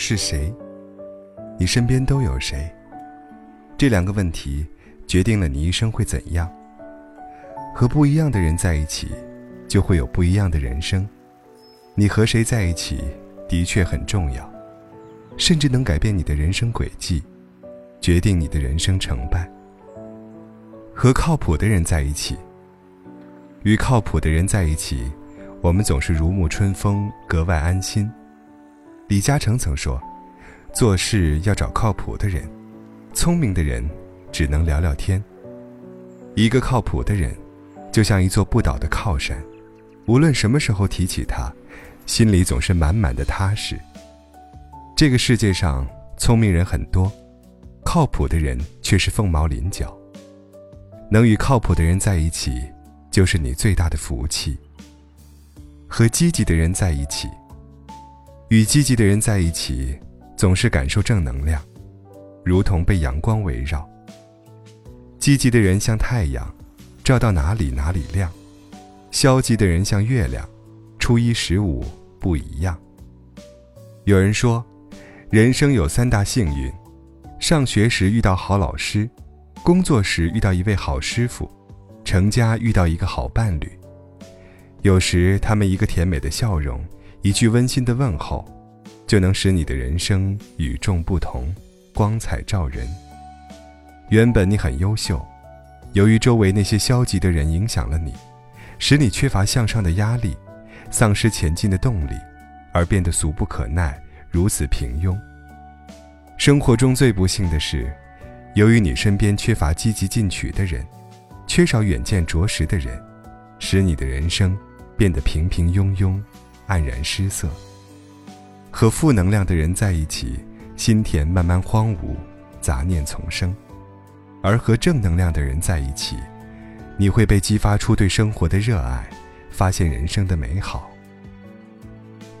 是谁？你身边都有谁？这两个问题决定了你一生会怎样。和不一样的人在一起，就会有不一样的人生。你和谁在一起，的确很重要，甚至能改变你的人生轨迹，决定你的人生成败。和靠谱的人在一起，与靠谱的人在一起，我们总是如沐春风，格外安心。李嘉诚曾说：“做事要找靠谱的人，聪明的人只能聊聊天。一个靠谱的人。”就像一座不倒的靠山，无论什么时候提起他，心里总是满满的踏实。这个世界上聪明人很多，靠谱的人却是凤毛麟角。能与靠谱的人在一起，就是你最大的福气。和积极的人在一起，与积极的人在一起，总是感受正能量，如同被阳光围绕。积极的人像太阳。照到哪里哪里亮，消极的人像月亮，初一十五不一样。有人说，人生有三大幸运：上学时遇到好老师，工作时遇到一位好师傅，成家遇到一个好伴侣。有时他们一个甜美的笑容，一句温馨的问候，就能使你的人生与众不同，光彩照人。原本你很优秀。由于周围那些消极的人影响了你，使你缺乏向上的压力，丧失前进的动力，而变得俗不可耐，如此平庸。生活中最不幸的是，由于你身边缺乏积极进取的人，缺少远见卓识的人，使你的人生变得平平庸庸，黯然失色。和负能量的人在一起，心田慢慢荒芜，杂念丛生。而和正能量的人在一起，你会被激发出对生活的热爱，发现人生的美好。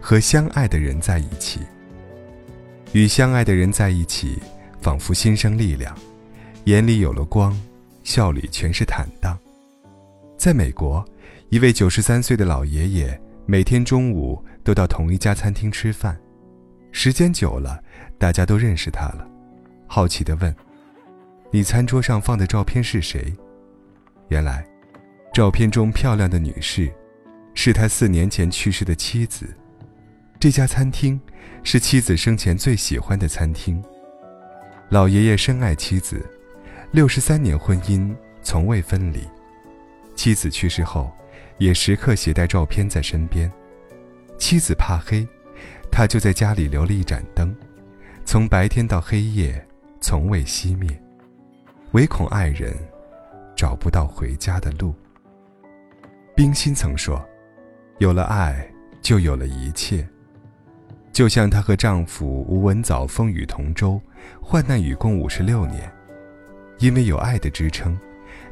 和相爱的人在一起，与相爱的人在一起，仿佛心生力量，眼里有了光，笑里全是坦荡。在美国，一位九十三岁的老爷爷每天中午都到同一家餐厅吃饭，时间久了，大家都认识他了，好奇地问。你餐桌上放的照片是谁？原来，照片中漂亮的女士，是他四年前去世的妻子。这家餐厅是妻子生前最喜欢的餐厅。老爷爷深爱妻子，六十三年婚姻从未分离。妻子去世后，也时刻携带照片在身边。妻子怕黑，他就在家里留了一盏灯，从白天到黑夜，从未熄灭。唯恐爱人找不到回家的路。冰心曾说：“有了爱，就有了一切。”就像她和丈夫吴文藻风雨同舟，患难与共五十六年，因为有爱的支撑，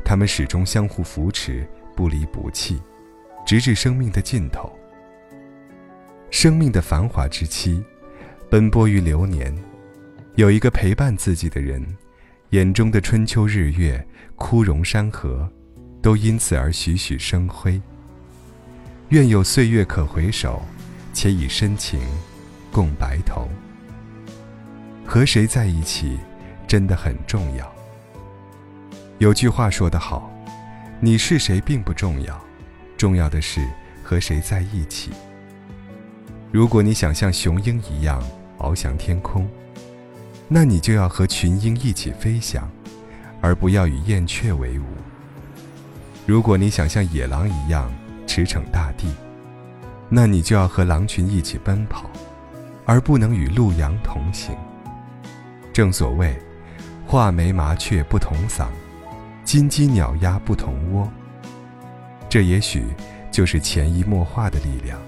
他们始终相互扶持，不离不弃，直至生命的尽头。生命的繁华之期，奔波于流年，有一个陪伴自己的人。眼中的春秋日月、枯荣山河，都因此而栩栩生辉。愿有岁月可回首，且以深情共白头。和谁在一起，真的很重要。有句话说得好：“你是谁并不重要，重要的是和谁在一起。”如果你想像雄鹰一样翱翔天空。那你就要和群鹰一起飞翔，而不要与燕雀为伍。如果你想像野狼一样驰骋大地，那你就要和狼群一起奔跑，而不能与鹿羊同行。正所谓，画眉麻雀不同嗓，金鸡鸟鸭不同窝。这也许就是潜移默化的力量，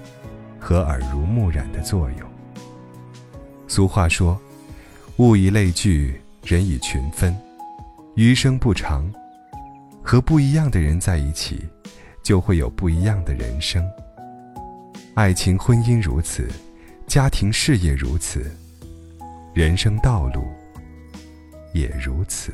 和耳濡目染的作用。俗话说。物以类聚，人以群分。余生不长，和不一样的人在一起，就会有不一样的人生。爱情、婚姻如此，家庭、事业如此，人生道路也如此。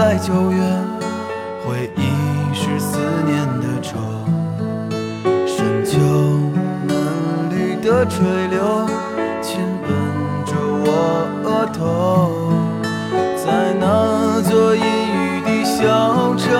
在九月，回忆是思念的愁，深秋嫩绿的垂柳亲吻着我额头，在那座阴雨的小城。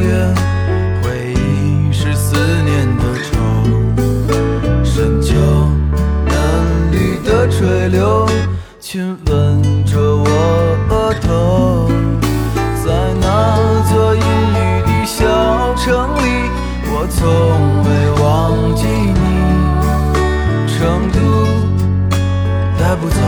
月，回忆是思念的愁。深秋嫩绿的垂柳亲吻着我额头，在那座阴雨的小城里，我从未忘记你。成都带不走